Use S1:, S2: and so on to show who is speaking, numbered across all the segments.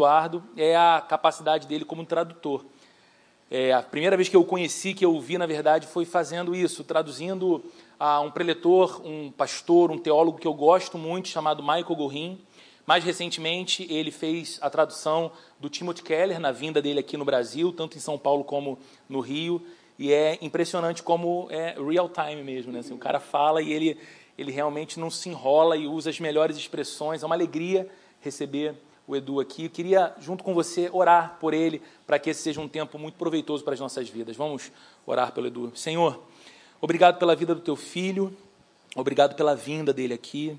S1: Eduardo é a capacidade dele como tradutor. É, a primeira vez que eu o conheci, que eu vi, na verdade, foi fazendo isso, traduzindo a um preletor, um pastor, um teólogo que eu gosto muito, chamado Michael Gorin. Mais recentemente, ele fez a tradução do Timothy Keller na vinda dele aqui no Brasil, tanto em São Paulo como no Rio. E é impressionante como é real time mesmo, né? Assim, o cara fala e ele, ele realmente não se enrola e usa as melhores expressões. É uma alegria receber o Edu aqui. Eu queria, junto com você, orar por ele, para que esse seja um tempo muito proveitoso para as nossas vidas. Vamos orar pelo Edu. Senhor, obrigado pela vida do teu filho, obrigado pela vinda dele aqui,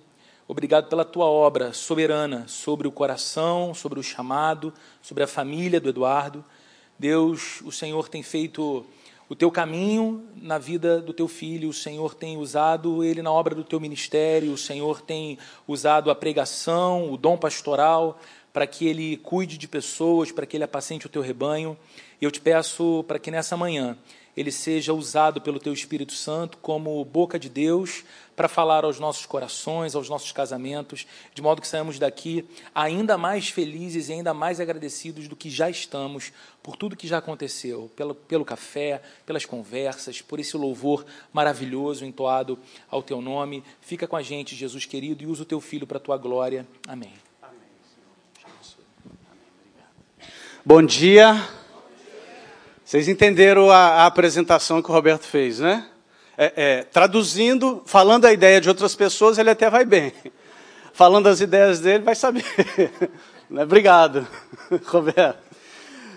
S1: obrigado pela tua obra soberana sobre o coração, sobre o chamado, sobre a família do Eduardo. Deus, o Senhor tem feito o teu caminho na vida do teu filho, o Senhor tem usado ele na obra do teu ministério, o Senhor tem usado a pregação, o dom pastoral, para que ele cuide de pessoas, para que ele apacente o teu rebanho. E eu te peço para que nessa manhã ele seja usado pelo teu Espírito Santo como boca de Deus para falar aos nossos corações, aos nossos casamentos, de modo que saímos daqui ainda mais felizes e ainda mais agradecidos do que já estamos por tudo que já aconteceu, pelo, pelo café, pelas conversas, por esse louvor maravilhoso entoado ao teu nome. Fica com a gente, Jesus querido, e usa o teu filho para a tua glória. Amém.
S2: Bom dia. Vocês entenderam a, a, apresentação que o Roberto fez, né? É, é, traduzindo, falando a ideia de outras pessoas, ele até vai bem. Falando as ideias dele, vai saber. Né? Obrigado, Roberto.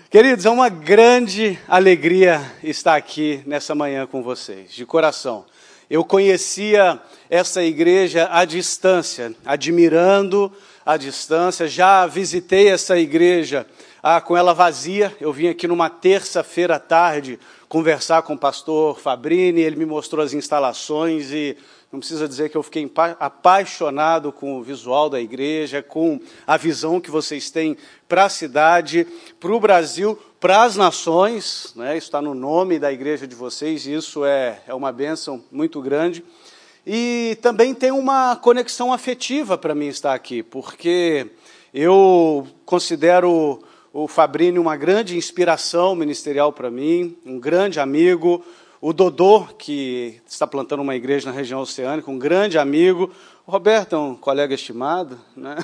S2: Queridos, é uma grande alegria estar aqui nessa manhã com vocês, de coração. Eu conhecia essa igreja à distância, admirando à distância, já visitei essa igreja ah, com ela vazia. Eu vim aqui numa terça-feira à tarde conversar com o pastor Fabrini, ele me mostrou as instalações e não precisa dizer que eu fiquei apaixonado com o visual da igreja, com a visão que vocês têm para a cidade, para o Brasil, para as nações. Né? Isso está no nome da igreja de vocês, e isso é, é uma bênção muito grande. E também tem uma conexão afetiva para mim estar aqui, porque eu considero o Fabrini uma grande inspiração ministerial para mim, um grande amigo. O Dodô, que está plantando uma igreja na região oceânica, um grande amigo. O Roberto é um colega estimado. Né?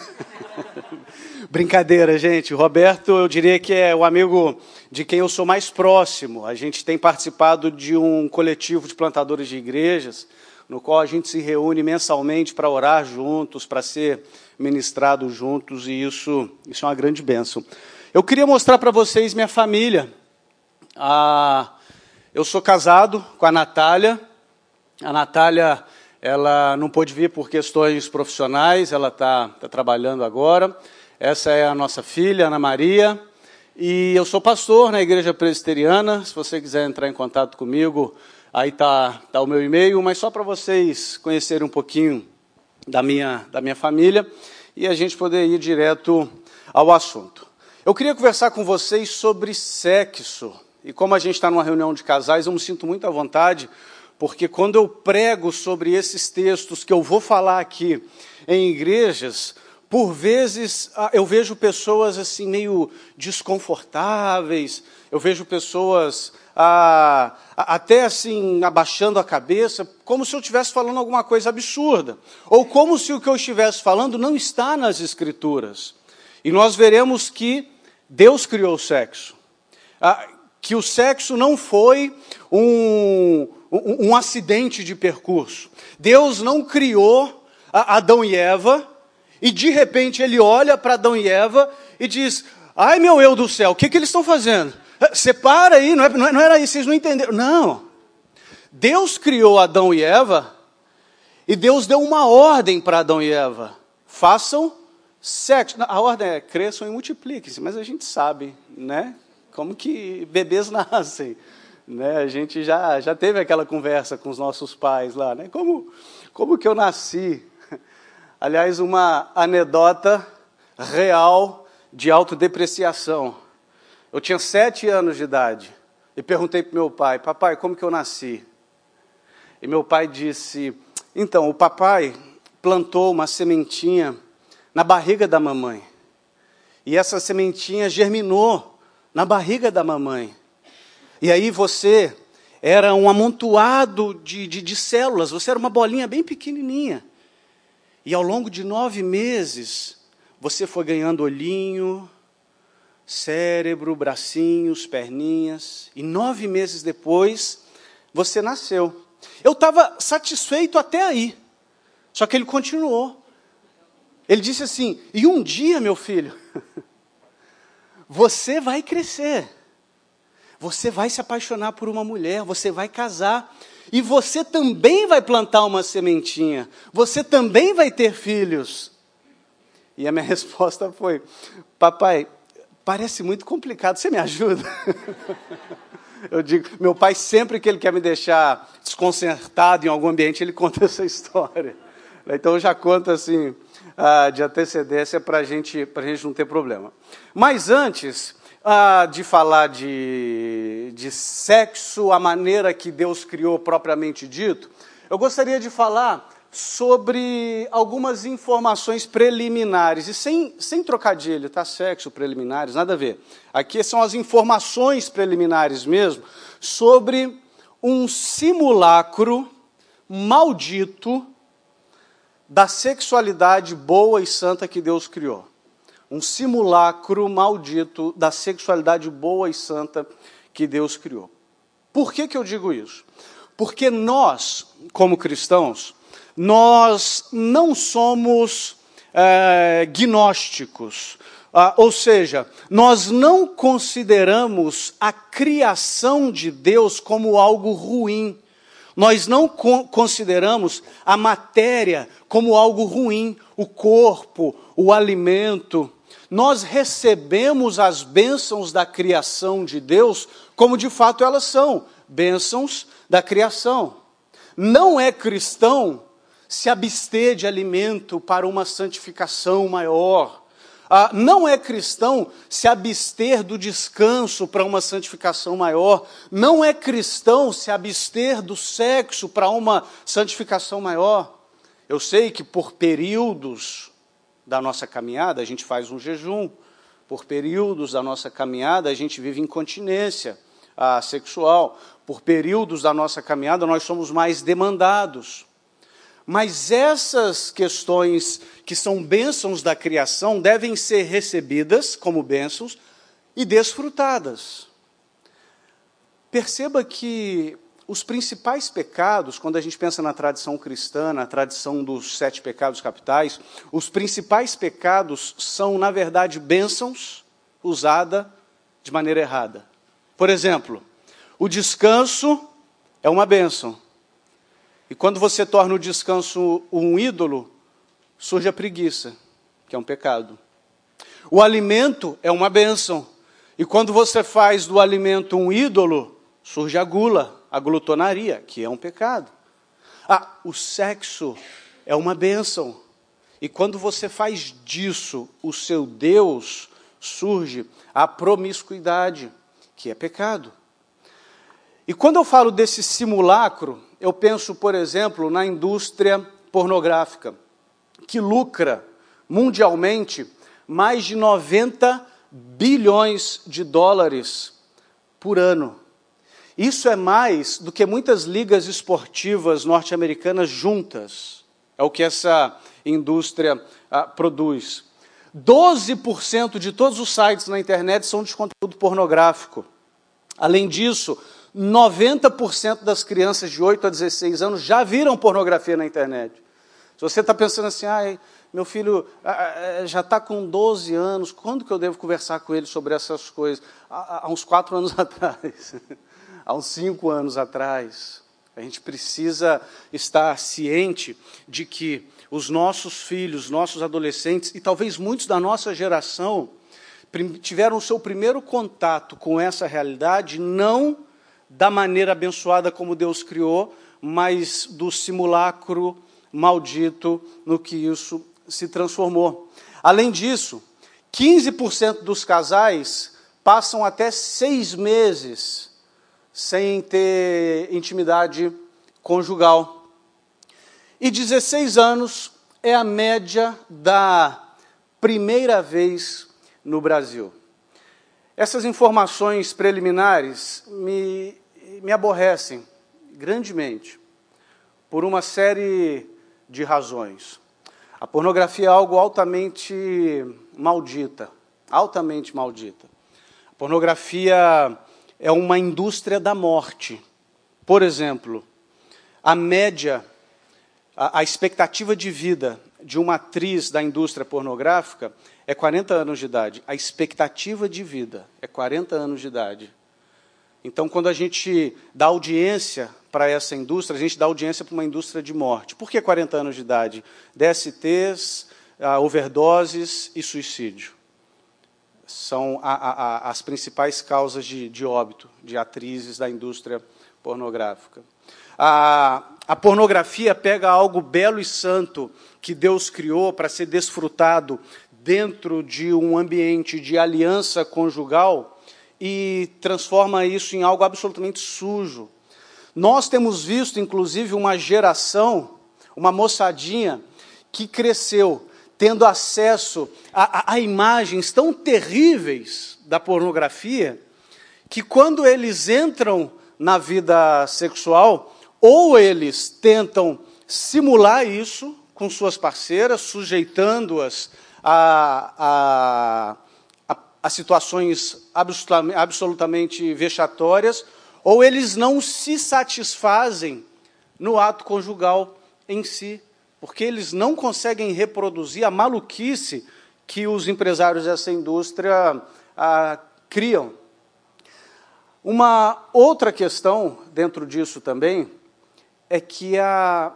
S2: Brincadeira, gente. O Roberto, eu diria que é o amigo de quem eu sou mais próximo. A gente tem participado de um coletivo de plantadores de igrejas, no qual a gente se reúne mensalmente para orar juntos, para ser ministrado juntos, e isso, isso é uma grande bênção. Eu queria mostrar para vocês minha família. Ah, eu sou casado com a Natália. A Natália, ela não pôde vir por questões profissionais, ela está tá trabalhando agora. Essa é a nossa filha, Ana Maria. E eu sou pastor na igreja presbiteriana. Se você quiser entrar em contato comigo, aí está tá o meu e-mail. Mas só para vocês conhecerem um pouquinho da minha, da minha família e a gente poder ir direto ao assunto. Eu queria conversar com vocês sobre sexo. E como a gente está numa reunião de casais, eu me sinto muito à vontade, porque quando eu prego sobre esses textos que eu vou falar aqui em igrejas, por vezes ah, eu vejo pessoas assim meio desconfortáveis, eu vejo pessoas ah, até assim abaixando a cabeça, como se eu estivesse falando alguma coisa absurda, ou como se o que eu estivesse falando não está nas escrituras. E nós veremos que Deus criou o sexo. Ah, que o sexo não foi um, um, um, acidente de percurso. Deus não criou Adão e Eva e de repente ele olha para Adão e Eva e diz: Ai meu eu do céu, o que, que eles estão fazendo? Ah, separa aí, é, não, é, não era isso, vocês não entenderam. Não. Deus criou Adão e Eva e Deus deu uma ordem para Adão e Eva: façam Sexo, a ordem é cresçam e multipliquem-se, mas a gente sabe, né? Como que bebês nascem, né? A gente já, já teve aquela conversa com os nossos pais lá, né? Como, como que eu nasci? Aliás, uma anedota real de autodepreciação. Eu tinha sete anos de idade e perguntei para meu pai, papai, como que eu nasci? E meu pai disse, então, o papai plantou uma sementinha na barriga da mamãe. E essa sementinha germinou na barriga da mamãe. E aí você era um amontoado de, de, de células, você era uma bolinha bem pequenininha. E ao longo de nove meses, você foi ganhando olhinho, cérebro, bracinhos, perninhas. E nove meses depois, você nasceu. Eu estava satisfeito até aí. Só que ele continuou. Ele disse assim: E um dia, meu filho, você vai crescer. Você vai se apaixonar por uma mulher, você vai casar. E você também vai plantar uma sementinha. Você também vai ter filhos. E a minha resposta foi: Papai, parece muito complicado, você me ajuda? Eu digo, meu pai, sempre que ele quer me deixar desconcertado em algum ambiente, ele conta essa história. Então eu já conto assim, ah, de antecedência para a gente, gente não ter problema. Mas antes ah, de falar de, de sexo, a maneira que Deus criou propriamente dito, eu gostaria de falar sobre algumas informações preliminares, e sem, sem trocadilho, tá? Sexo, preliminares, nada a ver. Aqui são as informações preliminares mesmo, sobre um simulacro maldito da sexualidade boa e santa que Deus criou. Um simulacro maldito da sexualidade boa e santa que Deus criou. Por que, que eu digo isso? Porque nós, como cristãos, nós não somos é, gnósticos, ah, ou seja, nós não consideramos a criação de Deus como algo ruim. Nós não co consideramos a matéria como algo ruim, o corpo, o alimento. Nós recebemos as bênçãos da criação de Deus como de fato elas são bênçãos da criação. Não é cristão se abster de alimento para uma santificação maior. Ah, não é cristão se abster do descanso para uma santificação maior. Não é cristão se abster do sexo para uma santificação maior. Eu sei que por períodos da nossa caminhada a gente faz um jejum, por períodos da nossa caminhada a gente vive incontinência ah, sexual, por períodos da nossa caminhada nós somos mais demandados. Mas essas questões que são bênçãos da criação devem ser recebidas como bênçãos e desfrutadas. Perceba que os principais pecados, quando a gente pensa na tradição cristã, na tradição dos sete pecados capitais, os principais pecados são, na verdade, bênçãos usada de maneira errada. Por exemplo, o descanso é uma bênção, e quando você torna o descanso um ídolo, surge a preguiça, que é um pecado. O alimento é uma bênção. E quando você faz do alimento um ídolo, surge a gula, a glutonaria, que é um pecado. Ah, o sexo é uma bênção. E quando você faz disso o seu Deus, surge a promiscuidade, que é pecado. E quando eu falo desse simulacro, eu penso, por exemplo, na indústria pornográfica, que lucra mundialmente mais de 90 bilhões de dólares por ano. Isso é mais do que muitas ligas esportivas norte-americanas juntas. É o que essa indústria ah, produz. 12% de todos os sites na internet são de conteúdo pornográfico. Além disso, 90% das crianças de 8 a 16 anos já viram pornografia na internet. Se você está pensando assim, ah, meu filho já está com 12 anos, quando que eu devo conversar com ele sobre essas coisas? Há, uns 4 anos atrás, há uns 5 anos atrás. A gente precisa estar ciente de que os nossos filhos, nossos adolescentes, e talvez muitos da nossa geração, tiveram o seu primeiro contato com essa realidade não da maneira abençoada como Deus criou, mas do simulacro maldito no que isso se transformou. Além disso, 15% dos casais passam até seis meses sem ter intimidade conjugal. E 16 anos é a média da primeira vez no Brasil. Essas informações preliminares me, me aborrecem grandemente por uma série de razões. A pornografia é algo altamente maldita, altamente maldita. A pornografia é uma indústria da morte. Por exemplo, a média, a, a expectativa de vida de uma atriz da indústria pornográfica é 40 anos de idade. A expectativa de vida é 40 anos de idade. Então, quando a gente dá audiência para essa indústria, a gente dá audiência para uma indústria de morte. Por que 40 anos de idade? DSTs, ah, overdoses e suicídio. São a, a, as principais causas de, de óbito de atrizes da indústria pornográfica. A, a pornografia pega algo belo e santo que Deus criou para ser desfrutado dentro de um ambiente de aliança conjugal e transforma isso em algo absolutamente sujo. Nós temos visto, inclusive, uma geração, uma moçadinha, que cresceu tendo acesso a, a, a imagens tão terríveis da pornografia, que quando eles entram na vida sexual, ou eles tentam simular isso com suas parceiras, sujeitando-as a, a, a, situações absolutamente, absolutamente vexatórias, ou eles não se satisfazem no ato conjugal em si, porque eles não conseguem reproduzir a maluquice que os empresários dessa indústria ah, criam. Uma outra questão dentro disso também é que a.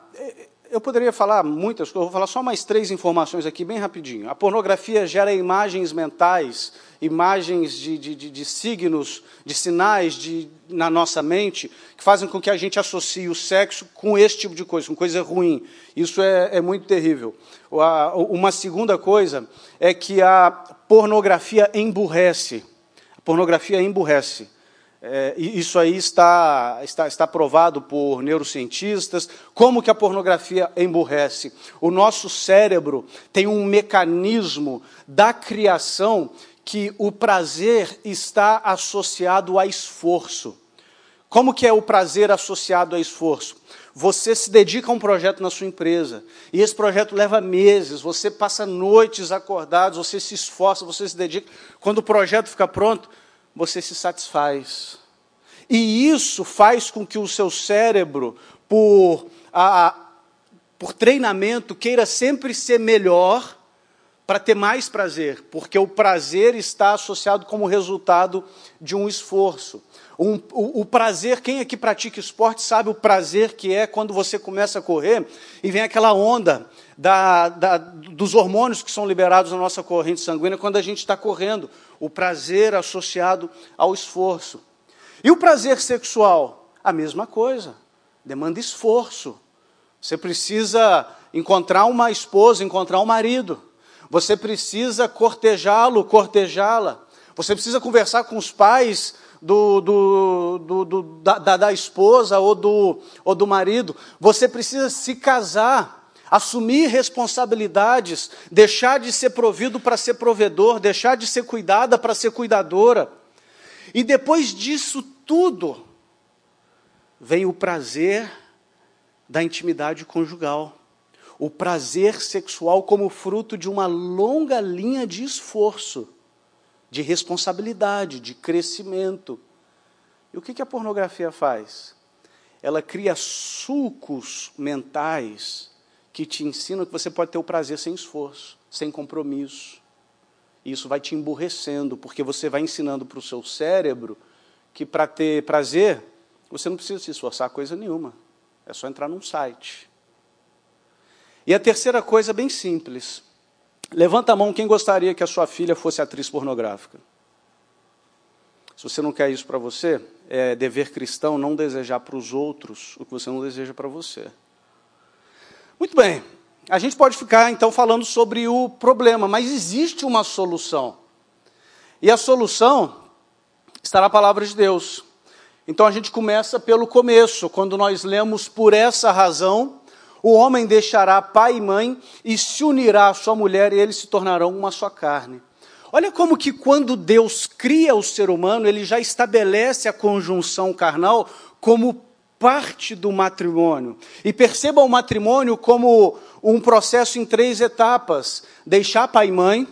S2: Eu poderia falar muitas coisas, vou falar só mais três informações aqui, bem rapidinho. A pornografia gera imagens mentais, imagens de, de, de, de signos, de sinais de, na nossa mente, que fazem com que a gente associe o sexo com esse tipo de coisa, com coisa ruim. Isso é, é muito terrível. Uma segunda coisa é que a pornografia emburrece. A pornografia emburrece. É, isso aí está, está, está provado por neurocientistas. Como que a pornografia emburrece? O nosso cérebro tem um mecanismo da criação que o prazer está associado a esforço. Como que é o prazer associado a esforço? Você se dedica a um projeto na sua empresa, e esse projeto leva meses, você passa noites acordados, você se esforça, você se dedica. Quando o projeto fica pronto, você se satisfaz. E isso faz com que o seu cérebro, por, a, por treinamento, queira sempre ser melhor para ter mais prazer, porque o prazer está associado como resultado de um esforço. Um, o, o, prazer, quem aqui pratica esporte sabe o prazer que é quando você começa a correr e vem aquela onda da, da, dos hormônios que são liberados na nossa corrente sanguínea quando a gente está correndo. O prazer associado ao esforço. E o prazer sexual? A mesma coisa. Demanda esforço. Você precisa encontrar uma esposa, encontrar um marido. Você precisa cortejá-lo, cortejá-la. Você precisa conversar com os pais do, do, do, da, da, esposa ou do, ou do marido. Você precisa se casar, assumir responsabilidades, deixar de ser provido para ser provedor, deixar de ser cuidada para ser cuidadora. E depois disso tudo, vem o prazer da intimidade conjugal o prazer sexual como fruto de uma longa linha de esforço, de responsabilidade, de crescimento. E o que a pornografia faz? Ela cria sulcos mentais que te ensinam que você pode ter o prazer sem esforço, sem compromisso. E isso vai te emburrecendo, porque você vai ensinando para o seu cérebro que para ter prazer, você não precisa se esforçar coisa nenhuma. É só entrar num site e a terceira coisa, bem simples. Levanta a mão quem gostaria que a sua filha fosse atriz pornográfica. Se você não quer isso para você, é dever cristão não desejar para os outros o que você não deseja para você. Muito bem. A gente pode ficar então falando sobre o problema, mas existe uma solução. E a solução está na palavra de Deus. Então a gente começa pelo começo, quando nós lemos por essa razão o homem deixará pai e mãe e se unirá à sua mulher e eles se tornarão uma só carne. Olha como que quando Deus cria o ser humano, ele já estabelece a conjunção carnal como parte do matrimônio. E perceba o matrimônio como um processo em três etapas: deixar pai e mãe.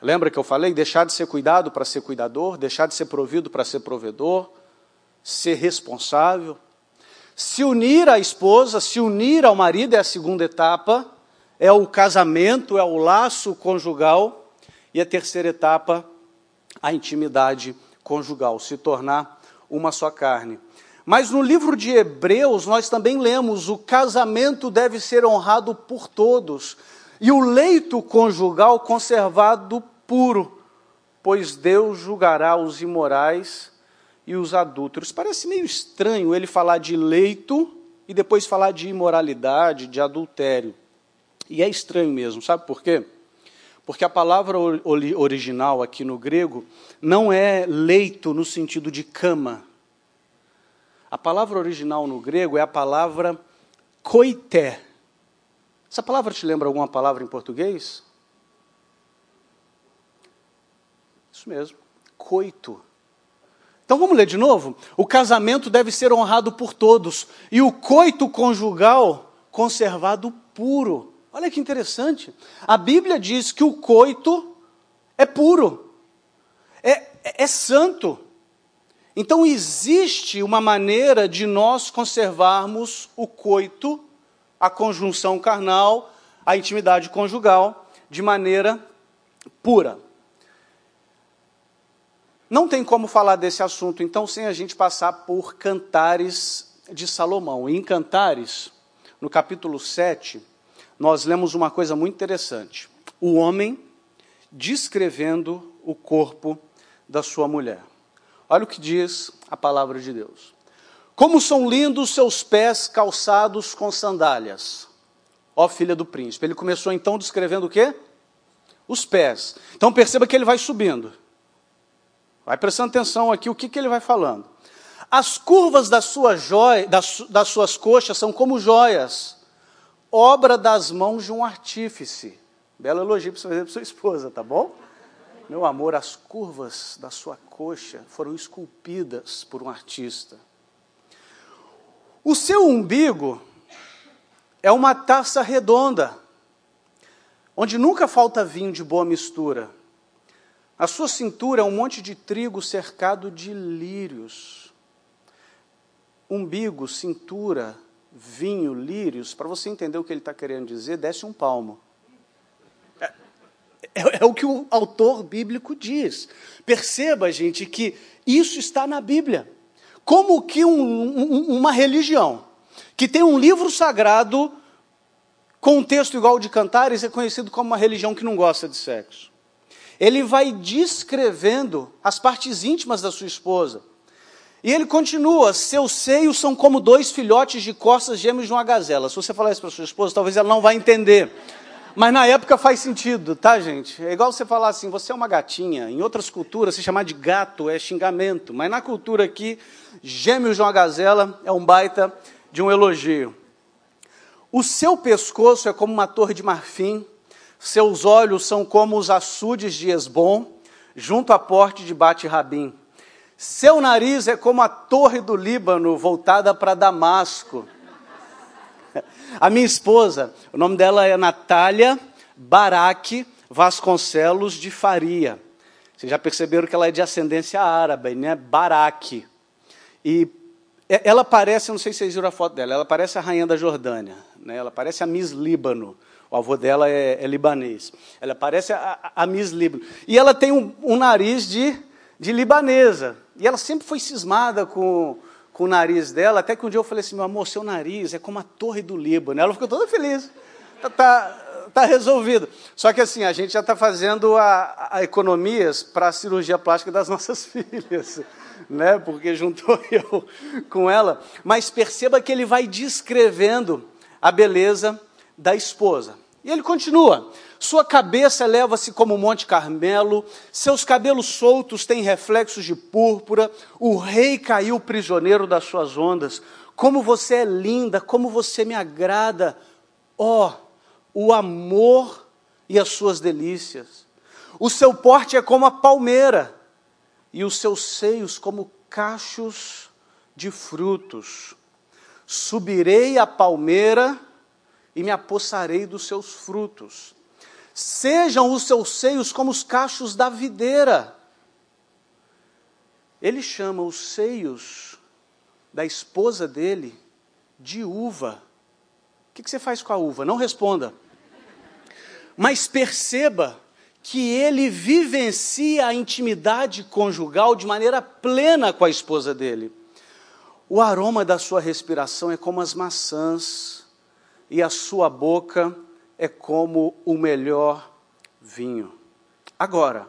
S2: Lembra que eu falei? Deixar de ser cuidado para ser cuidador, deixar de ser provido para ser provedor, ser responsável. Se unir à esposa, se unir ao marido é a segunda etapa é o casamento, é o laço conjugal, e a terceira etapa, a intimidade conjugal, se tornar uma só carne. Mas no livro de Hebreus, nós também lemos: o casamento deve ser honrado por todos, e o leito conjugal conservado puro, pois Deus julgará os imorais e os adúlteros. Parece meio estranho ele falar de leito e depois falar de imoralidade, de adultério. E é estranho mesmo, sabe por quê? Porque a palavra original aqui no grego não é leito no sentido de cama. A palavra original no grego é a palavra coité. Essa palavra te lembra alguma palavra em português? Isso mesmo, coito. Então vamos ler de novo? O casamento deve ser honrado por todos e o coito conjugal conservado puro. Olha que interessante. A Bíblia diz que o coito é puro, é, é, é santo. Então existe uma maneira de nós conservarmos o coito, a conjunção carnal, a intimidade conjugal, de maneira pura. Não tem como falar desse assunto, então, sem a gente passar por Cantares de Salomão. em Cantares, no capítulo 7, nós lemos uma coisa muito interessante. O homem descrevendo o corpo da sua mulher. Olha o que diz a palavra de Deus. Como são lindos seus pés calçados com sandálias, ó filha do príncipe. Ele começou então descrevendo o quê? Os pés. Então perceba que ele vai subindo. Vai prestando atenção aqui o que, que ele vai falando. As curvas da sua joia, das, das suas coxas são como joias obra das mãos de um artífice. Belo elogio para você fazer para sua esposa, tá bom? Meu amor, as curvas da sua coxa foram esculpidas por um artista. O seu umbigo é uma taça redonda, onde nunca falta vinho de boa mistura. A sua cintura é um monte de trigo cercado de lírios. Umbigo, cintura, vinho, lírios, para você entender o que ele está querendo dizer, desce um palmo. É, é, é, o que o autor bíblico diz. Perceba, gente, que isso está na Bíblia. Como que um, um, uma religião que tem um livro sagrado com um texto igual de Cantares é conhecido como uma religião que não gosta de sexo. Ele vai descrevendo as partes íntimas da sua esposa e ele continua: seus seios são como dois filhotes de costas gêmeos de uma gazela. Se você falar isso para sua esposa, talvez ela não vai entender. Mas na época faz sentido, tá, gente? É igual você falar assim: você é uma gatinha. Em outras culturas, se chamar de gato é xingamento. Mas na cultura aqui, gêmeos de uma gazela é um baita de um elogio. O seu pescoço é como uma torre de marfim, seus olhos são como os açudes de Esbom, junto à porte de Bate-Rabim. Seu nariz é como a torre do Líbano voltada para Damasco. A minha esposa, o nome dela é Natália Baraque Vasconcelos de Faria. Vocês já perceberam que ela é de ascendência árabe, né? Baraque. E ela parece, não sei se vocês viram a foto dela, ela parece a rainha da Jordânia, né? ela parece a Miss Líbano. O avô dela é, é libanês. Ela parece a, a, Miss Líbano. E ela tem um, um nariz de, de libanesa. E ela sempre foi cismada com, com o nariz dela, até que um dia eu falei assim, meu amor, seu nariz é como a torre do Líbano. Ela ficou toda feliz. Tá, tá, tá resolvido. Só que assim, a gente já está fazendo a, a economias para a cirurgia plástica das nossas filhas, né? Porque juntou eu com ela. Mas perceba que ele vai descrevendo a beleza da esposa. E ele continua: sua cabeça eleva-se como o Monte Carmelo, seus cabelos soltos têm reflexos de púrpura, o rei caiu prisioneiro das suas ondas. Como você é linda, como você me agrada. Ó, oh, o amor e as suas delícias. O seu porte é como a palmeira, e os seus seios como cachos de frutos. Subirei a palmeira e me apossarei dos seus frutos. Sejam os seus seios como os cachos da videira. Ele chama os seios da esposa dele de uva. O que você faz com a uva? Não responda. Mas perceba que ele vivencia a intimidade conjugal de maneira plena com a esposa dele. O aroma da sua respiração é como as maçãs, e a sua boca é como o melhor vinho. Agora,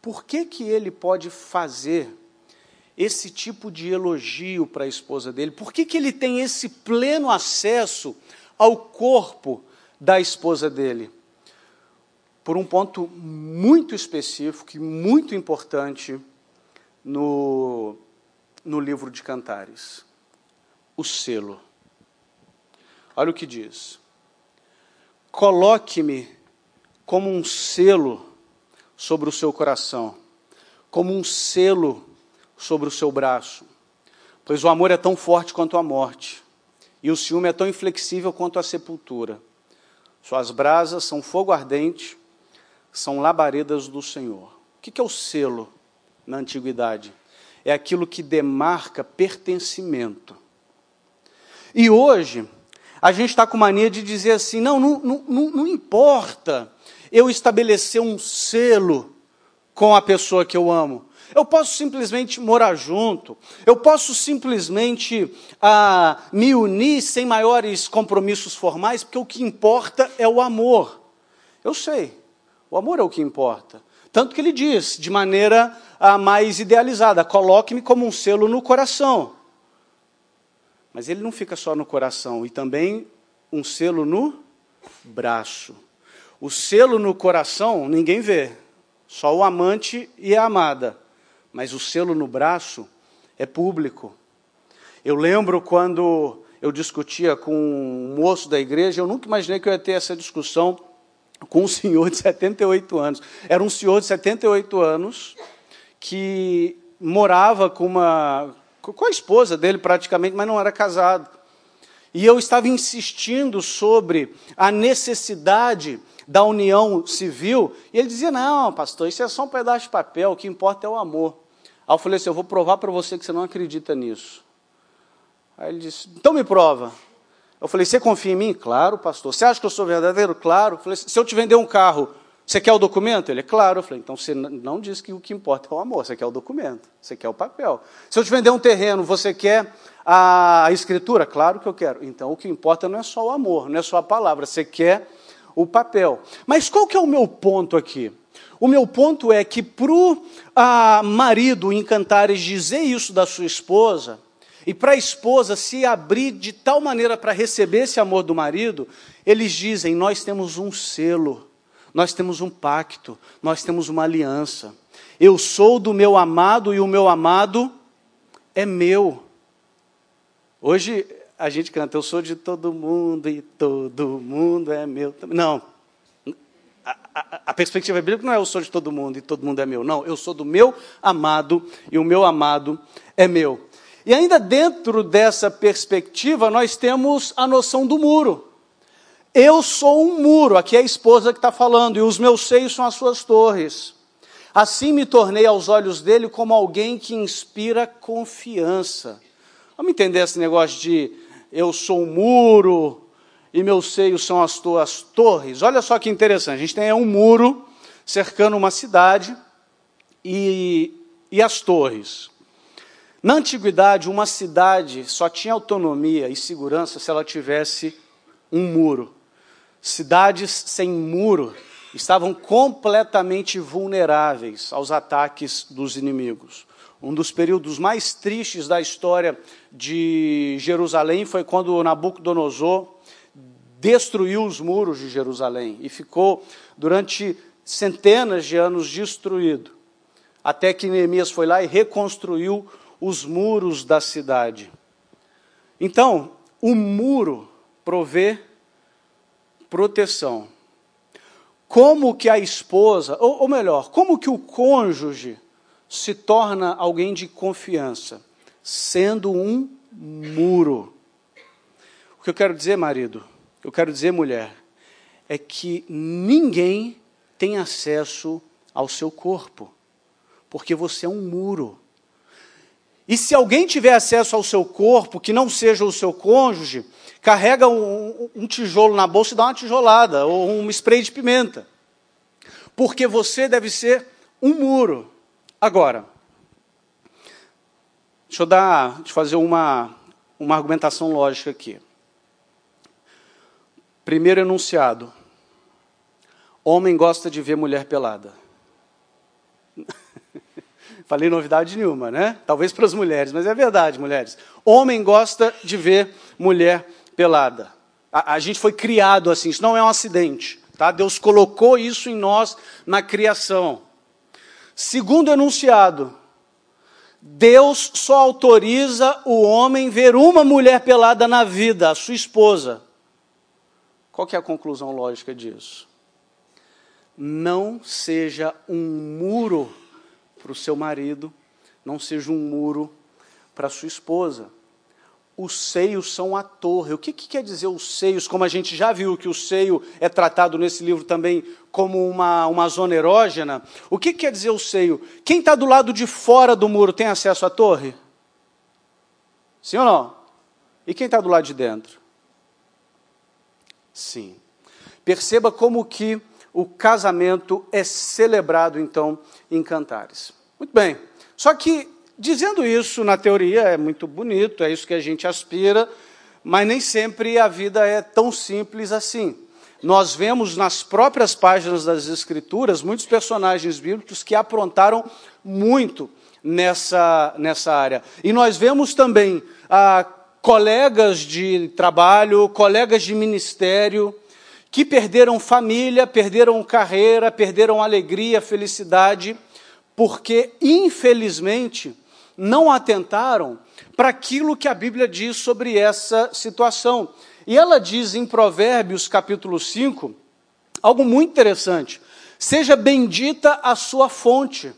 S2: por que que ele pode fazer esse tipo de elogio para a esposa dele? Por que, que ele tem esse pleno acesso ao corpo da esposa dele? Por um ponto muito específico e muito importante no, no livro de Cantares: o selo. Olha o que diz: Coloque-me como um selo sobre o seu coração, como um selo sobre o seu braço, pois o amor é tão forte quanto a morte, e o ciúme é tão inflexível quanto a sepultura. Suas brasas são fogo ardente, são labaredas do Senhor. O que é o selo na antiguidade? É aquilo que demarca pertencimento. E hoje, a gente está com mania de dizer assim: não, não, não, não importa eu estabelecer um selo com a pessoa que eu amo. Eu posso simplesmente morar junto, eu posso simplesmente ah, me unir sem maiores compromissos formais, porque o que importa é o amor. Eu sei, o amor é o que importa. Tanto que ele diz, de maneira ah, mais idealizada: coloque-me como um selo no coração. Mas ele não fica só no coração, e também um selo no braço. O selo no coração ninguém vê, só o amante e a amada mas o selo no braço é público. Eu lembro quando eu discutia com um moço da igreja, eu nunca imaginei que eu ia ter essa discussão com um senhor de 78 anos. Era um senhor de 78 anos que morava com uma com a esposa dele praticamente, mas não era casado. E eu estava insistindo sobre a necessidade da união civil, e ele dizia: Não, pastor, isso é só um pedaço de papel, o que importa é o amor. Aí eu falei assim: Eu vou provar para você que você não acredita nisso. Aí ele disse: Então me prova. Eu falei: Você confia em mim? Claro, pastor. Você acha que eu sou verdadeiro? Claro. Eu falei: Se eu te vender um carro, você quer o documento? Ele: é Claro. Eu falei: Então você não diz que o que importa é o amor, você quer o documento, você quer o papel. Se eu te vender um terreno, você quer a escritura? Claro que eu quero. Então o que importa não é só o amor, não é só a palavra, você quer o papel. Mas qual que é o meu ponto aqui? O meu ponto é que para o ah, marido em Cantares dizer isso da sua esposa, e para a esposa se abrir de tal maneira para receber esse amor do marido, eles dizem: Nós temos um selo, nós temos um pacto, nós temos uma aliança. Eu sou do meu amado e o meu amado é meu. Hoje a gente canta, eu sou de todo mundo e todo mundo é meu. Não. A, a, a, perspectiva bíblica não é eu sou de todo mundo e todo mundo é meu. Não, eu sou do meu amado e o meu amado é meu. E ainda dentro dessa perspectiva, nós temos a noção do muro. Eu sou um muro, aqui é a esposa que está falando, e os meus seios são as suas torres. Assim me tornei aos olhos dele como alguém que inspira confiança. Vamos entender esse negócio de eu sou um muro e meus seios são as tuas torres. Olha só que interessante, a gente tem um muro cercando uma cidade e, e as torres. Na antiguidade, uma cidade só tinha autonomia e segurança se ela tivesse um muro. Cidades sem muro estavam completamente vulneráveis aos ataques dos inimigos. Um dos períodos mais tristes da história de Jerusalém foi quando Nabucodonosor destruiu os muros de Jerusalém e ficou durante centenas de anos destruído, até que Neemias foi lá e reconstruiu os muros da cidade. Então, o muro provê proteção. como que a esposa, ou, ou melhor, como que o cônjuge se torna alguém de confiança? Sendo um muro. O que eu quero dizer, marido, eu quero dizer, mulher, é que ninguém tem acesso ao seu corpo, porque você é um muro. E se alguém tiver acesso ao seu corpo, que não seja o seu cônjuge, carrega um, um, tijolo na bolsa e dá uma tijolada, ou um spray de pimenta. Porque você deve ser um muro. Agora, deixa eu dar, deixa eu fazer uma, uma argumentação lógica aqui. Primeiro enunciado. Homem gosta de ver mulher pelada. Falei novidade nenhuma, né? Talvez para as mulheres, mas é verdade, mulheres. Homem gosta de ver mulher pelada. A, a, gente foi criado assim, isso não é um acidente. Tá? Deus colocou isso em nós na criação. Segundo enunciado, Deus só autoriza o homem ver uma mulher pelada na vida, a sua esposa. Qual que é a conclusão lógica disso? Não seja um muro para o seu marido, não seja um muro para sua esposa. Os seios são a torre. O que, que, quer dizer os seios? Como a gente já viu que o seio é tratado nesse livro também como uma, uma zona erógena. O que, que quer dizer o seio? Quem está do lado de fora do muro tem acesso à torre? Sim ou não? E quem está do lado de dentro? Sim. Perceba como que o casamento é celebrado, então, em cantares. Muito bem. Só que, dizendo isso, na teoria é muito bonito, é isso que a gente aspira, mas nem sempre a vida é tão simples assim. Nós vemos nas próprias páginas das Escrituras muitos personagens bíblicos que aprontaram muito nessa, nessa área. E nós vemos também ah, colegas de trabalho, colegas de ministério, que perderam família, perderam carreira, perderam alegria, felicidade, porque, infelizmente, não atentaram para aquilo que a Bíblia diz sobre essa situação. E ela diz em Provérbios capítulo 5 algo muito interessante: Seja bendita a sua fonte,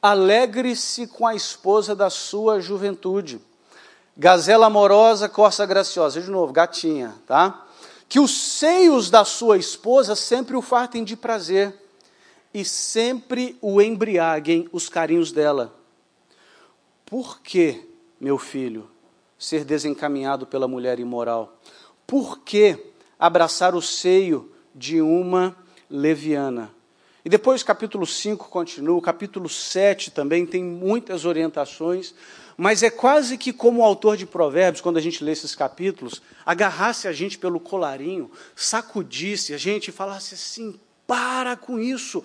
S2: alegre-se com a esposa da sua juventude. Gazela amorosa, corça graciosa. De novo, gatinha, tá? que os seios da sua esposa sempre o fartem de prazer e sempre o embriaguem os carinhos dela. Por que, meu filho, ser desencaminhado pela mulher imoral? Por que abraçar o seio de uma leviana? E depois, capítulo 5 continua, o capítulo 7 também tem muitas orientações mas é quase que como o autor de Provérbios, quando a gente lê esses capítulos, agarrasse a gente pelo colarinho, sacudisse a gente e falasse assim: para com isso,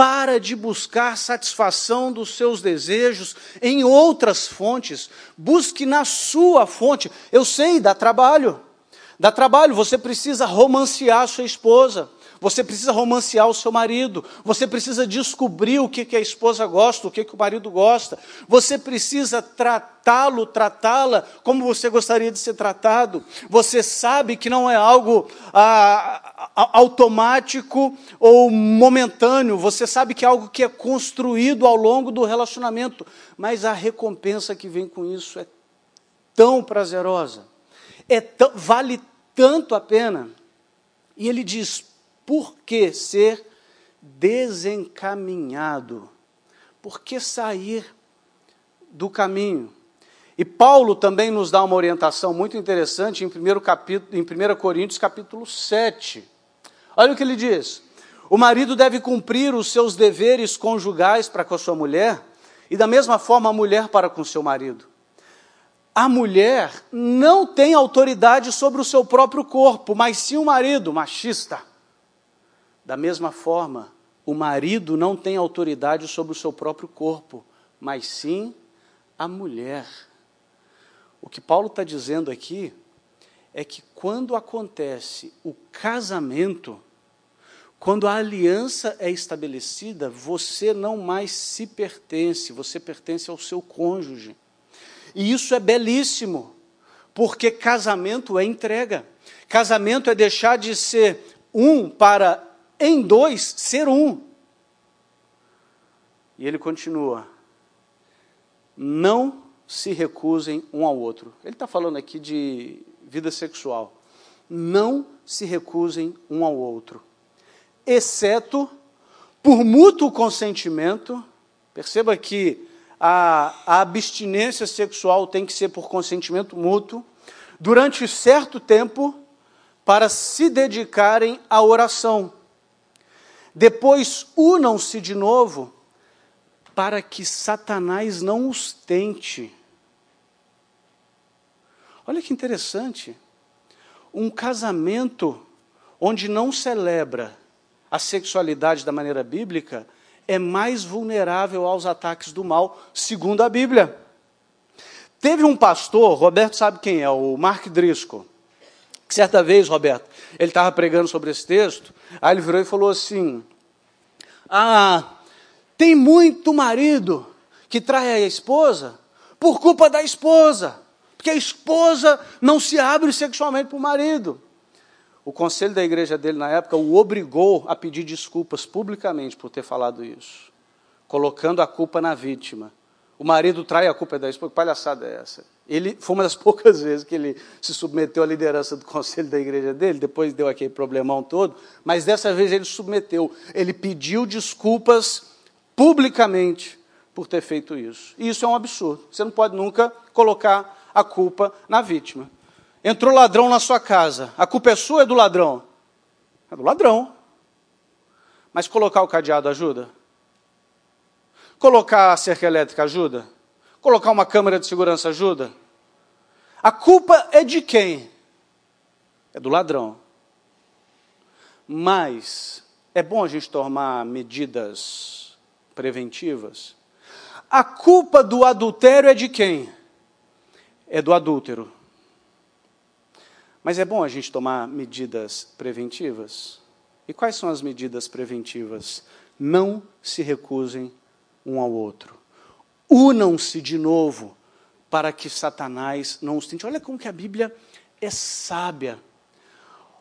S2: para de buscar satisfação dos seus desejos em outras fontes, busque na sua fonte. Eu sei, dá trabalho, dá trabalho, você precisa romancear sua esposa. Você precisa romancear o seu marido. Você precisa descobrir o que, que a esposa gosta, o que, que o marido gosta. Você precisa tratá-lo, tratá-la como você gostaria de ser tratado. Você sabe que não é algo ah, automático ou momentâneo. Você sabe que é algo que é construído ao longo do relacionamento. Mas a recompensa que vem com isso é tão prazerosa. É tão, vale tanto a pena. E ele diz: por que ser desencaminhado? Por que sair do caminho? E Paulo também nos dá uma orientação muito interessante em 1, capítulo, em 1 Coríntios capítulo 7. Olha o que ele diz. O marido deve cumprir os seus deveres conjugais para com a sua mulher, e da mesma forma a mulher para com seu marido. A mulher não tem autoridade sobre o seu próprio corpo, mas sim o marido, machista. Da mesma forma, o marido não tem autoridade sobre o seu próprio corpo, mas sim a mulher. O que Paulo está dizendo aqui é que quando acontece o casamento, quando a aliança é estabelecida, você não mais se pertence, você pertence ao seu cônjuge. E isso é belíssimo, porque casamento é entrega. Casamento é deixar de ser um para em dois ser um. E ele continua: não se recusem um ao outro. Ele está falando aqui de vida sexual. Não se recusem um ao outro, exceto por mútuo consentimento. Perceba que a, a abstinência sexual tem que ser por consentimento mútuo, durante certo tempo, para se dedicarem à oração. Depois, unam-se de novo, para que Satanás não os tente. Olha que interessante. Um casamento onde não celebra a sexualidade da maneira bíblica é mais vulnerável aos ataques do mal, segundo a Bíblia. Teve um pastor, Roberto sabe quem é, o Mark Driscoll, certa vez, Roberto, ele estava pregando sobre esse texto, aí ele virou e falou assim: Ah, tem muito marido que trai a esposa por culpa da esposa, porque a esposa não se abre sexualmente para o marido. O conselho da igreja dele na época o obrigou a pedir desculpas publicamente por ter falado isso, colocando a culpa na vítima. O marido trai a culpa da esposa. Que palhaçada é essa? Ele foi uma das poucas vezes que ele se submeteu à liderança do conselho da igreja dele, depois deu aquele problemão todo, mas dessa vez ele submeteu. Ele pediu desculpas publicamente por ter feito isso. E isso é um absurdo. Você não pode nunca colocar a culpa na vítima. Entrou ladrão na sua casa. A culpa é sua ou é do ladrão? É do ladrão. Mas colocar o cadeado ajuda? Colocar a cerca elétrica ajuda? Colocar uma câmera de segurança ajuda? A culpa é de quem? É do ladrão. Mas é bom a gente tomar medidas preventivas. A culpa do adultério é de quem? É do adúltero. Mas é bom a gente tomar medidas preventivas. E quais são as medidas preventivas? Não se recusem um ao outro. Unam-se de novo para que Satanás não os tente. Olha como que a Bíblia é sábia.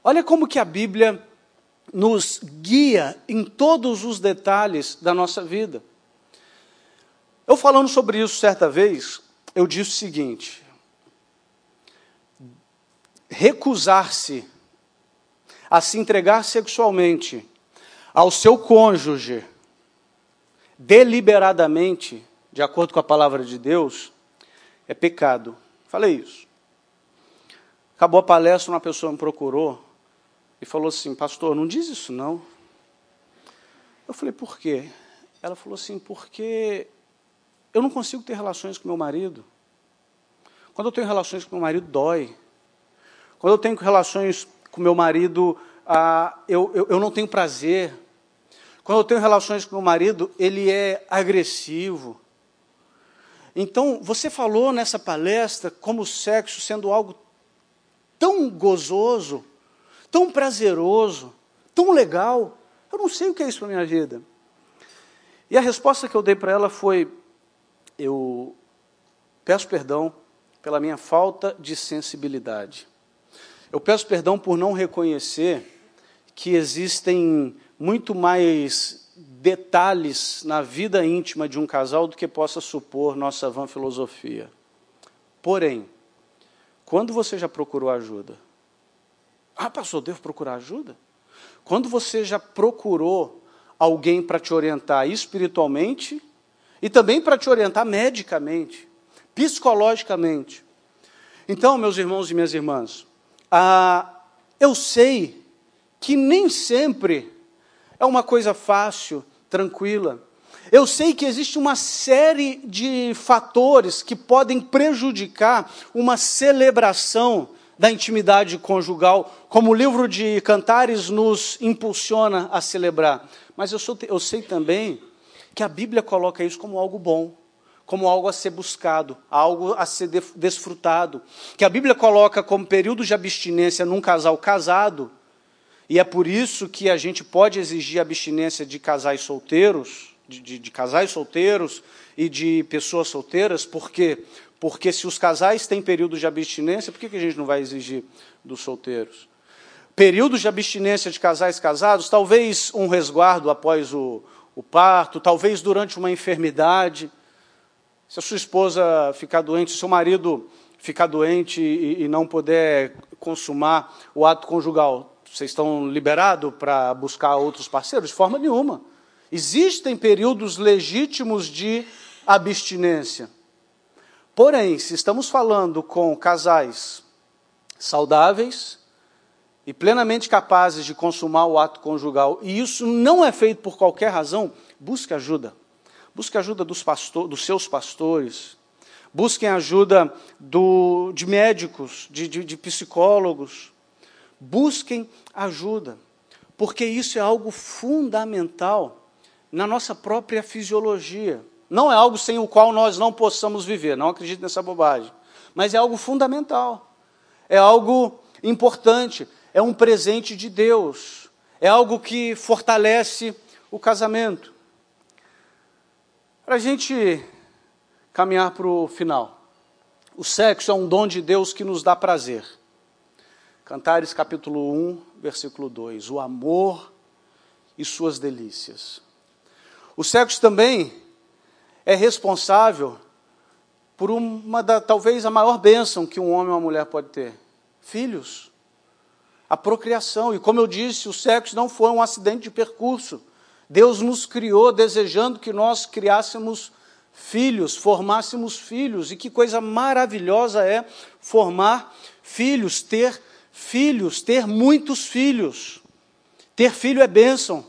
S2: Olha como que a Bíblia nos guia em todos os detalhes da nossa vida. Eu falando sobre isso certa vez, eu disse o seguinte: recusar-se a se entregar sexualmente ao seu cônjuge deliberadamente, de acordo com a palavra de Deus, é pecado. Falei isso. Acabou a palestra, uma pessoa me procurou e falou assim: Pastor, não diz isso não. Eu falei: Por quê? Ela falou assim: Porque eu não consigo ter relações com meu marido. Quando eu tenho relações com meu marido, dói. Quando eu tenho relações com meu marido, ah, eu, eu, eu não tenho prazer. Quando eu tenho relações com meu marido, ele é agressivo. Então, você falou nessa palestra como o sexo sendo algo tão gozoso, tão prazeroso, tão legal. Eu não sei o que é isso para minha vida. E a resposta que eu dei para ela foi: eu peço perdão pela minha falta de sensibilidade. Eu peço perdão por não reconhecer que existem muito mais detalhes na vida íntima de um casal do que possa supor nossa vã filosofia. Porém, quando você já procurou ajuda? Ah, pastor, devo procurar ajuda? Quando você já procurou alguém para te orientar espiritualmente e também para te orientar medicamente, psicologicamente. Então, meus irmãos e minhas irmãs, ah, eu sei que nem sempre é uma coisa fácil, tranquila. Eu sei que existe uma série de fatores que podem prejudicar uma celebração da intimidade conjugal, como o livro de Cantares nos impulsiona a celebrar. Mas eu, sou, eu sei também que a Bíblia coloca isso como algo bom, como algo a ser buscado, algo a ser desfrutado. Que a Bíblia coloca como período de abstinência num casal casado e é por isso que a gente pode exigir abstinência de casais solteiros, de, de, de casais solteiros e de pessoas solteiras, por quê? Porque se os casais têm período de abstinência, por que, que a gente não vai exigir dos solteiros? períodos de abstinência de casais casados, talvez um resguardo após o, o parto, talvez durante uma enfermidade. Se a sua esposa ficar doente, se o seu marido ficar doente e, e não puder consumar o ato conjugal, vocês estão liberados para buscar outros parceiros? De forma nenhuma. Existem períodos legítimos de abstinência. Porém, se estamos falando com casais saudáveis e plenamente capazes de consumar o ato conjugal, e isso não é feito por qualquer razão, busque ajuda. Busque ajuda dos, pastor, dos seus pastores, busquem ajuda do, de médicos, de, de, de psicólogos. Busquem ajuda, porque isso é algo fundamental na nossa própria fisiologia. Não é algo sem o qual nós não possamos viver, não acredito nessa bobagem. Mas é algo fundamental, é algo importante, é um presente de Deus, é algo que fortalece o casamento. Para a gente caminhar para o final, o sexo é um dom de Deus que nos dá prazer. Cantares capítulo 1, versículo 2: O amor e suas delícias. O sexo também é responsável por uma da, talvez a maior bênção que um homem ou uma mulher pode ter: filhos. A procriação. E como eu disse, o sexo não foi um acidente de percurso. Deus nos criou desejando que nós criássemos filhos, formássemos filhos. E que coisa maravilhosa é formar filhos, ter filhos, ter muitos filhos. Ter filho é bênção.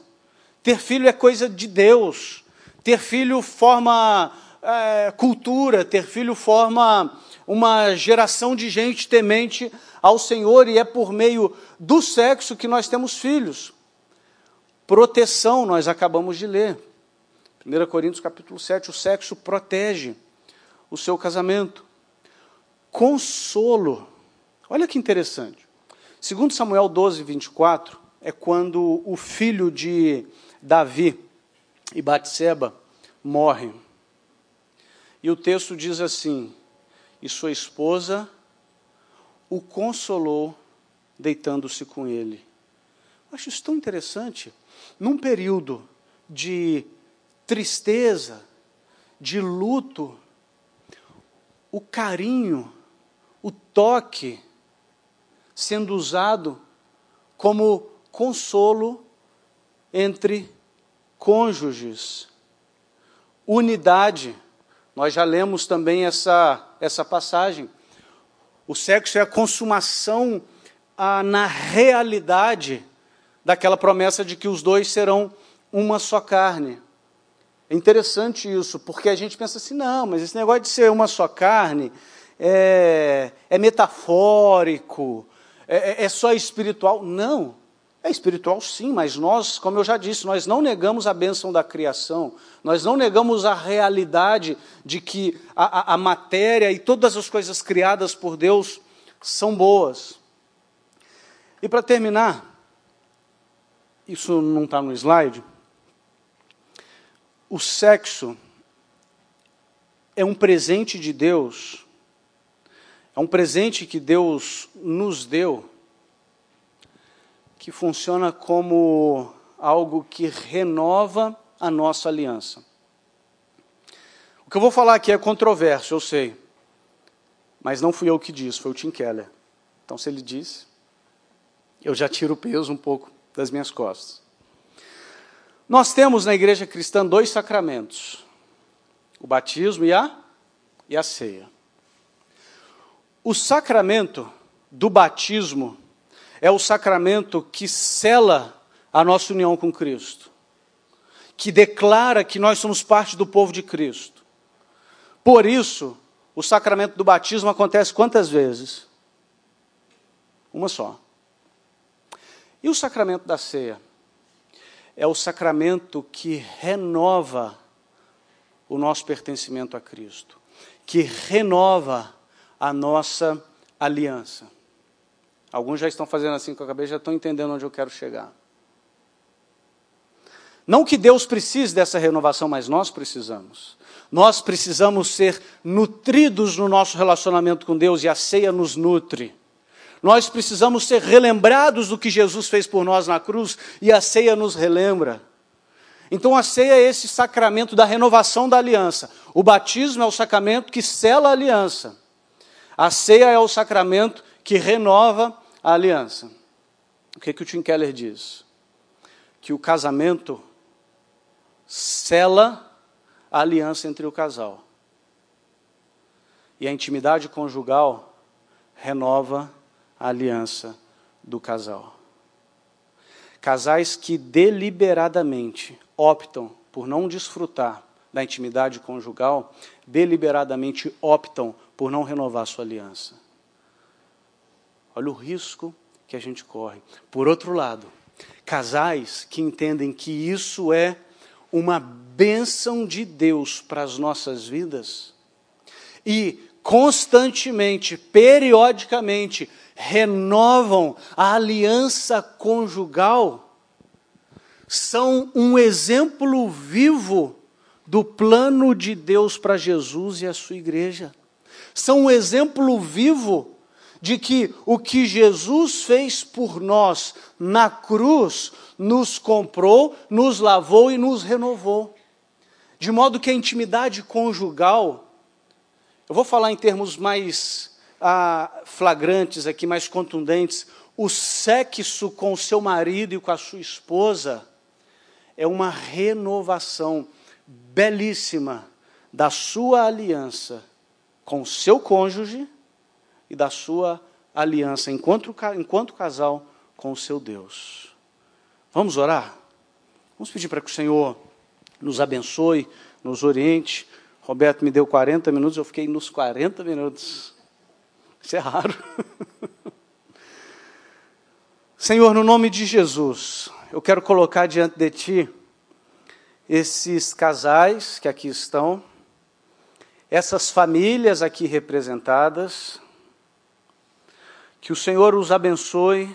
S2: Ter filho é coisa de Deus. Ter filho forma é, cultura, ter filho forma uma geração de gente temente ao Senhor, e é por meio do sexo que nós temos filhos. Proteção, nós acabamos de ler. 1 Coríntios capítulo 7, o sexo protege o seu casamento. Consolo. Olha que interessante. Segundo Samuel 12, 24, é quando o filho de Davi e Batseba morrem. E o texto diz assim: E sua esposa o consolou deitando-se com ele. Eu acho isso tão interessante. Num período de tristeza, de luto, o carinho, o toque sendo usado como consolo entre cônjuges. Unidade. Nós já lemos também essa, essa passagem. O sexo é a consumação a, na realidade daquela promessa de que os dois serão uma só carne. É interessante isso, porque a gente pensa assim, não, mas esse negócio de ser uma só carne é, é metafórico, é, é, é só espiritual. Não, é espiritual sim, mas nós, como eu já disse, nós não negamos a bênção da criação, nós não negamos a realidade de que a, a, a matéria e todas as coisas criadas por Deus são boas. E para terminar, isso não está no slide, o sexo é um presente de Deus, é um presente que Deus nos deu que funciona como algo que renova a nossa aliança. O que eu vou falar aqui é controverso, eu sei. Mas não fui eu que disse, foi o Tim Keller. Então, se ele disse, eu já tiro o peso um pouco das minhas costas. Nós temos na igreja cristã dois sacramentos: o batismo e a, e a ceia. O sacramento do batismo é o sacramento que sela a nossa união com Cristo, que declara que nós somos parte do povo de Cristo. Por isso, o sacramento do batismo acontece quantas vezes? Uma só. E o sacramento da ceia? É o sacramento que renova o nosso pertencimento a Cristo, que renova a nossa aliança. Alguns já estão fazendo assim com a cabeça, já estão entendendo onde eu quero chegar. Não que Deus precise dessa renovação, mas nós precisamos. Nós precisamos ser nutridos no nosso relacionamento com Deus e a ceia nos nutre. Nós precisamos ser relembrados do que Jesus fez por nós na cruz e a ceia nos relembra. Então a ceia é esse sacramento da renovação da aliança. O batismo é o sacramento que sela a aliança. A ceia é o sacramento que renova a aliança. O que, que o Tim Keller diz? Que o casamento sela a aliança entre o casal. E a intimidade conjugal renova a aliança do casal. Casais que deliberadamente optam por não desfrutar da intimidade conjugal, deliberadamente optam por não renovar sua aliança. Olha o risco que a gente corre. Por outro lado, casais que entendem que isso é uma bênção de Deus para as nossas vidas e constantemente, periodicamente, renovam a aliança conjugal, são um exemplo vivo do plano de Deus para Jesus e a sua igreja. São um exemplo vivo de que o que Jesus fez por nós na cruz nos comprou, nos lavou e nos renovou. De modo que a intimidade conjugal, eu vou falar em termos mais ah, flagrantes aqui, mais contundentes, o sexo com o seu marido e com a sua esposa é uma renovação belíssima da sua aliança com o seu cônjuge e da sua aliança enquanto, enquanto casal com o seu Deus. Vamos orar? Vamos pedir para que o Senhor nos abençoe, nos oriente. Roberto me deu 40 minutos, eu fiquei nos 40 minutos. Isso é raro. Senhor, no nome de Jesus, eu quero colocar diante de Ti esses casais que aqui estão, essas famílias aqui representadas, que o Senhor os abençoe,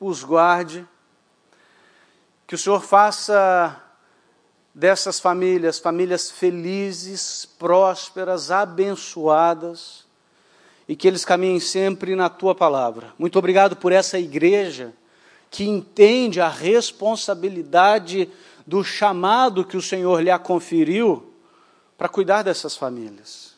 S2: os guarde, que o Senhor faça dessas famílias famílias felizes, prósperas, abençoadas e que eles caminhem sempre na tua palavra. Muito obrigado por essa igreja que entende a responsabilidade do chamado que o Senhor lhe conferiu para cuidar dessas famílias.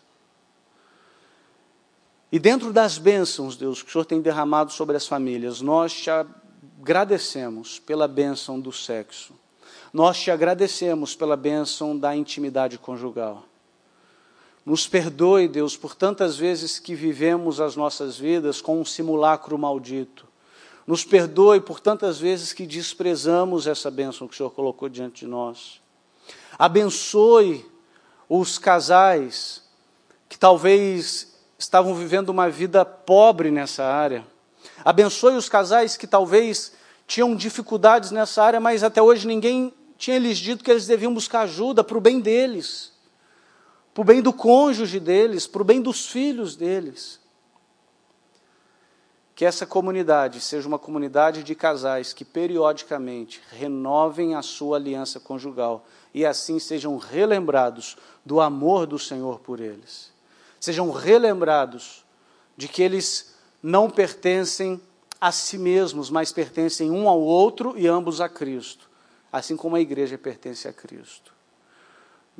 S2: E dentro das bênçãos, Deus, que o Senhor tem derramado sobre as famílias, nós te agradecemos pela bênção do sexo. Nós te agradecemos pela bênção da intimidade conjugal. Nos perdoe, Deus, por tantas vezes que vivemos as nossas vidas com um simulacro maldito. Nos perdoe por tantas vezes que desprezamos essa bênção que o Senhor colocou diante de nós. Abençoe os casais que talvez estavam vivendo uma vida pobre nessa área. Abençoe os casais que talvez tinham dificuldades nessa área, mas até hoje ninguém tinha lhes dito que eles deviam buscar ajuda para o bem deles para o bem do cônjuge deles, para o bem dos filhos deles. Que essa comunidade seja uma comunidade de casais que periodicamente renovem a sua aliança conjugal e assim sejam relembrados do amor do Senhor por eles. Sejam relembrados de que eles não pertencem a si mesmos, mas pertencem um ao outro e ambos a Cristo, assim como a igreja pertence a Cristo.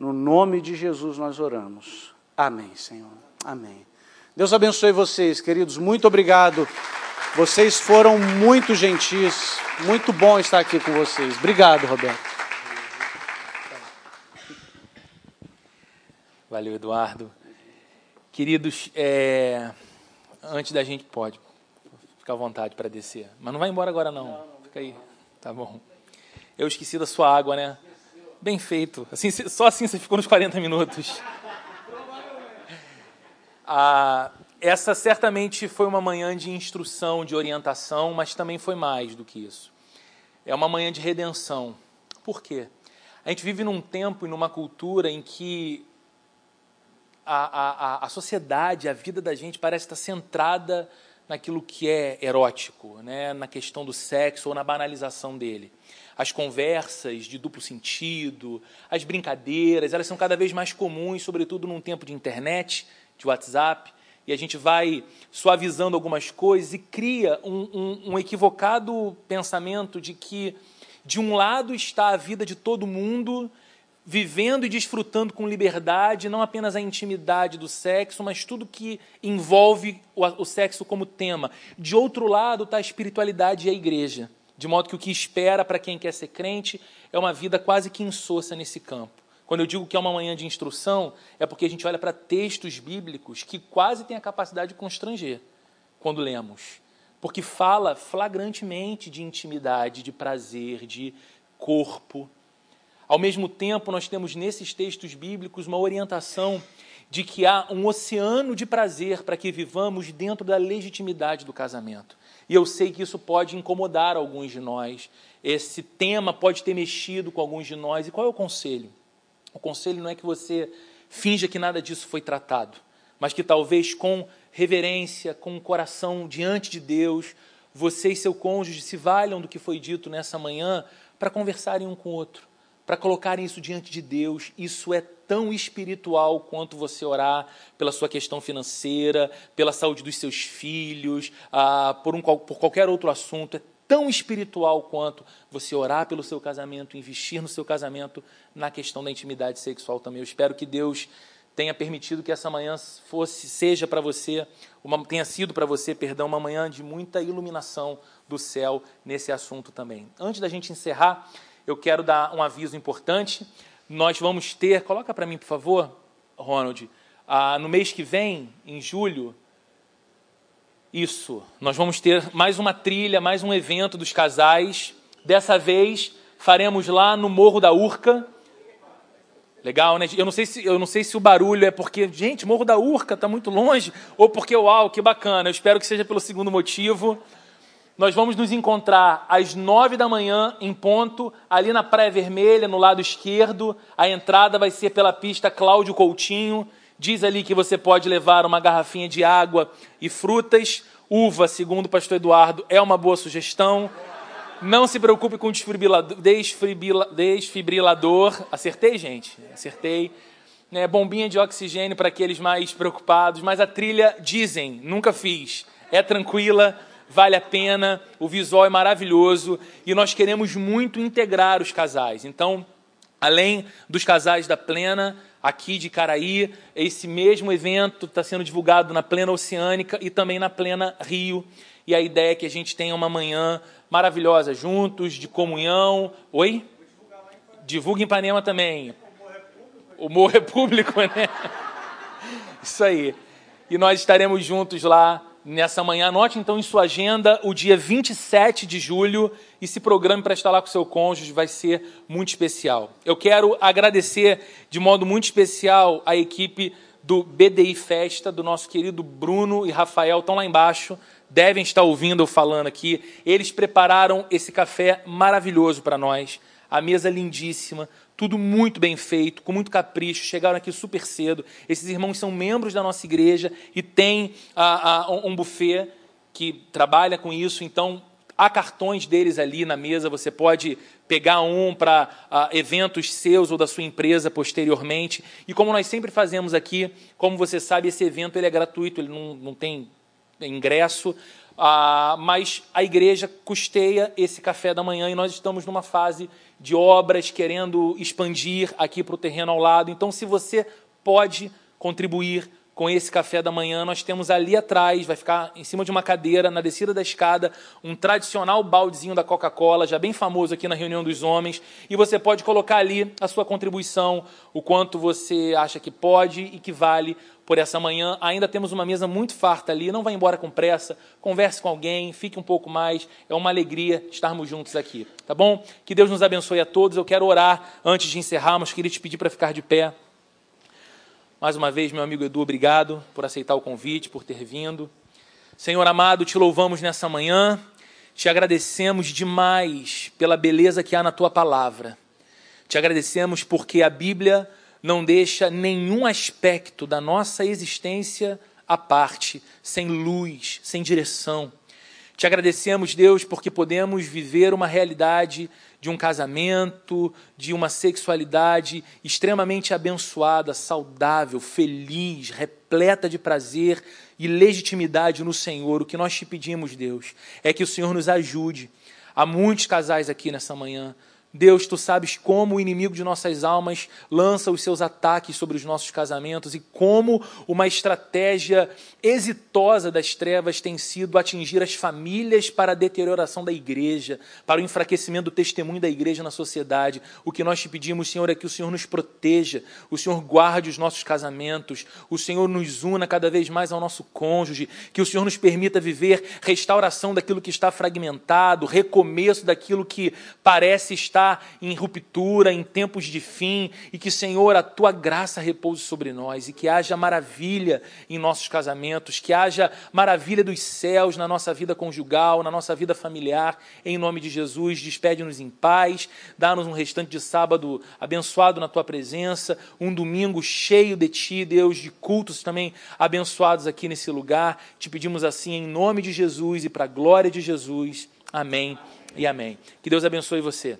S2: No nome de Jesus nós oramos. Amém, Senhor. Amém. Deus abençoe vocês, queridos. Muito obrigado. Vocês foram muito gentis. Muito bom estar aqui com vocês. Obrigado, Roberto.
S1: Valeu, Eduardo. Queridos, é... antes da gente pode ficar à vontade para descer, mas não vai embora agora não. Fica aí. Tá bom. Eu esqueci da sua água, né? Bem feito. Assim, só assim você ficou nos 40 minutos. Ah, essa certamente foi uma manhã de instrução, de orientação, mas também foi mais do que isso. É uma manhã de redenção. Por quê? A gente vive num tempo e numa cultura em que a, a, a sociedade, a vida da gente parece estar centrada naquilo que é erótico, né? na questão do sexo ou na banalização dele as conversas de duplo sentido, as brincadeiras, elas são cada vez mais comuns, sobretudo num tempo de internet, de WhatsApp, e a gente vai suavizando algumas coisas e cria um, um, um equivocado pensamento de que, de um lado, está a vida de todo mundo vivendo e desfrutando com liberdade, não apenas a intimidade do sexo, mas tudo que envolve o, sexo como tema. De outro lado está a espiritualidade e a igreja, de modo que o que espera para quem quer ser crente é uma vida quase que insossa nesse campo. Quando eu digo que é uma manhã de instrução, é porque a gente olha para textos bíblicos que quase têm a capacidade de constranger quando lemos. Porque fala flagrantemente de intimidade, de prazer, de corpo. Ao mesmo tempo, nós temos nesses textos bíblicos uma orientação de que há um oceano de prazer para que vivamos dentro da legitimidade do casamento. E eu sei que isso pode incomodar alguns de nós, esse tema pode ter mexido com alguns de nós. E qual é o conselho? O conselho não é que você finja que nada disso foi tratado, mas que talvez com reverência, com o coração diante de Deus, você e seu cônjuge se valham do que foi dito nessa manhã para conversarem um com o outro para colocarem isso diante de Deus. Isso é tão espiritual quanto você orar pela sua questão financeira, pela saúde dos seus filhos, ah, por, um, por qualquer outro assunto. É tão espiritual quanto você orar pelo seu casamento, investir no seu casamento na questão da intimidade sexual também. Eu espero que Deus tenha permitido que essa manhã fosse seja para você uma, tenha sido para você, perdão, uma manhã de muita iluminação do céu nesse assunto também. Antes da gente encerrar, eu quero dar um aviso importante. Nós vamos ter, coloca para mim, por favor, Ronald, ah, no mês que vem, em julho, isso, nós vamos ter mais uma trilha, mais um evento dos casais. Dessa vez faremos lá no Morro da Urca. Legal, né? Eu não sei se, eu não sei se o barulho é porque, gente, Morro da Urca está muito longe, ou porque, uau, que bacana. Eu espero que seja pelo segundo motivo. Nós vamos nos encontrar às nove da manhã, em ponto, ali na Praia Vermelha, no lado esquerdo. A entrada vai ser pela pista Cláudio Coutinho. Diz ali que você pode levar uma garrafinha de água e frutas. Uva, segundo o pastor Eduardo, é uma boa sugestão. Não se preocupe com desfibrilador. desfibrilador. Acertei, gente? Acertei. Né, bombinha de oxigênio para aqueles mais preocupados. Mas a trilha, dizem, nunca fiz, é tranquila vale a pena, o visual é maravilhoso e nós queremos muito integrar os casais. Então, além dos casais da Plena, aqui de Caraí, esse mesmo evento está sendo divulgado na Plena Oceânica e também na Plena Rio. E a ideia é que a gente tenha uma manhã maravilhosa juntos, de comunhão. Oi? Divulga em Ipanema também. O Morro é público, né? Isso aí. E nós estaremos juntos lá nessa manhã. Anote então em sua agenda o dia 27 de julho e se programe para estar lá com seu cônjuge, vai ser muito especial. Eu quero agradecer de modo muito especial a equipe do BDI Festa, do nosso querido Bruno e Rafael, estão lá embaixo, devem estar ouvindo eu falando aqui. Eles prepararam esse café maravilhoso para nós, a mesa lindíssima, tudo muito bem feito, com muito capricho, chegaram aqui super cedo. Esses irmãos são membros da nossa igreja e tem ah, ah, um buffet que trabalha com isso, então há cartões deles ali na mesa, você pode pegar um para ah, eventos seus ou da sua empresa posteriormente. E como nós sempre fazemos aqui, como você sabe, esse evento ele é gratuito, ele não, não tem ingresso, ah, mas a igreja custeia esse café da manhã e nós estamos numa fase de obras, querendo expandir aqui para o terreno ao lado. Então, se você pode contribuir com esse café da manhã, nós temos ali atrás, vai ficar em cima de uma cadeira, na descida da escada, um tradicional baldezinho da Coca-Cola, já bem famoso aqui na reunião dos homens, e você pode colocar ali a sua contribuição, o quanto você acha que pode e que vale por essa manhã. Ainda temos uma mesa muito farta ali, não vá embora com pressa, converse com alguém, fique um pouco mais. É uma alegria estarmos juntos aqui, tá bom? Que Deus nos abençoe a todos. Eu quero orar antes de encerrarmos, queria te pedir para ficar de pé. Mais uma vez, meu amigo Edu, obrigado por aceitar o convite, por ter vindo. Senhor amado, te louvamos nessa manhã, te agradecemos demais pela beleza que há na tua palavra. Te agradecemos porque a Bíblia não deixa nenhum aspecto da nossa existência à parte, sem luz, sem direção. Te agradecemos, Deus, porque podemos viver uma realidade de um casamento, de uma sexualidade extremamente abençoada, saudável, feliz, repleta de prazer e legitimidade no Senhor. O que nós te pedimos, Deus, é que o Senhor nos ajude. Há muitos casais aqui nessa manhã Deus, tu sabes como o inimigo de nossas almas lança os seus ataques sobre os nossos casamentos e como uma estratégia exitosa das trevas tem sido atingir as famílias para a deterioração da igreja, para o enfraquecimento do testemunho da igreja na sociedade. O que nós te pedimos, Senhor, é que o Senhor nos proteja, o Senhor guarde os nossos casamentos, o Senhor nos una cada vez mais ao nosso cônjuge, que o Senhor nos permita viver restauração daquilo que está fragmentado, recomeço daquilo que parece estar está em ruptura, em tempos de fim, e que, Senhor, a tua graça repouse sobre nós e que haja maravilha em nossos casamentos, que haja maravilha dos céus na nossa vida conjugal, na nossa vida familiar. Em nome de Jesus, despede-nos em paz, dá-nos um restante de sábado abençoado na tua presença, um domingo cheio de ti, Deus, de cultos também abençoados aqui nesse lugar. Te pedimos assim em nome de Jesus e para a glória de Jesus. Amém e amém. Que Deus abençoe você.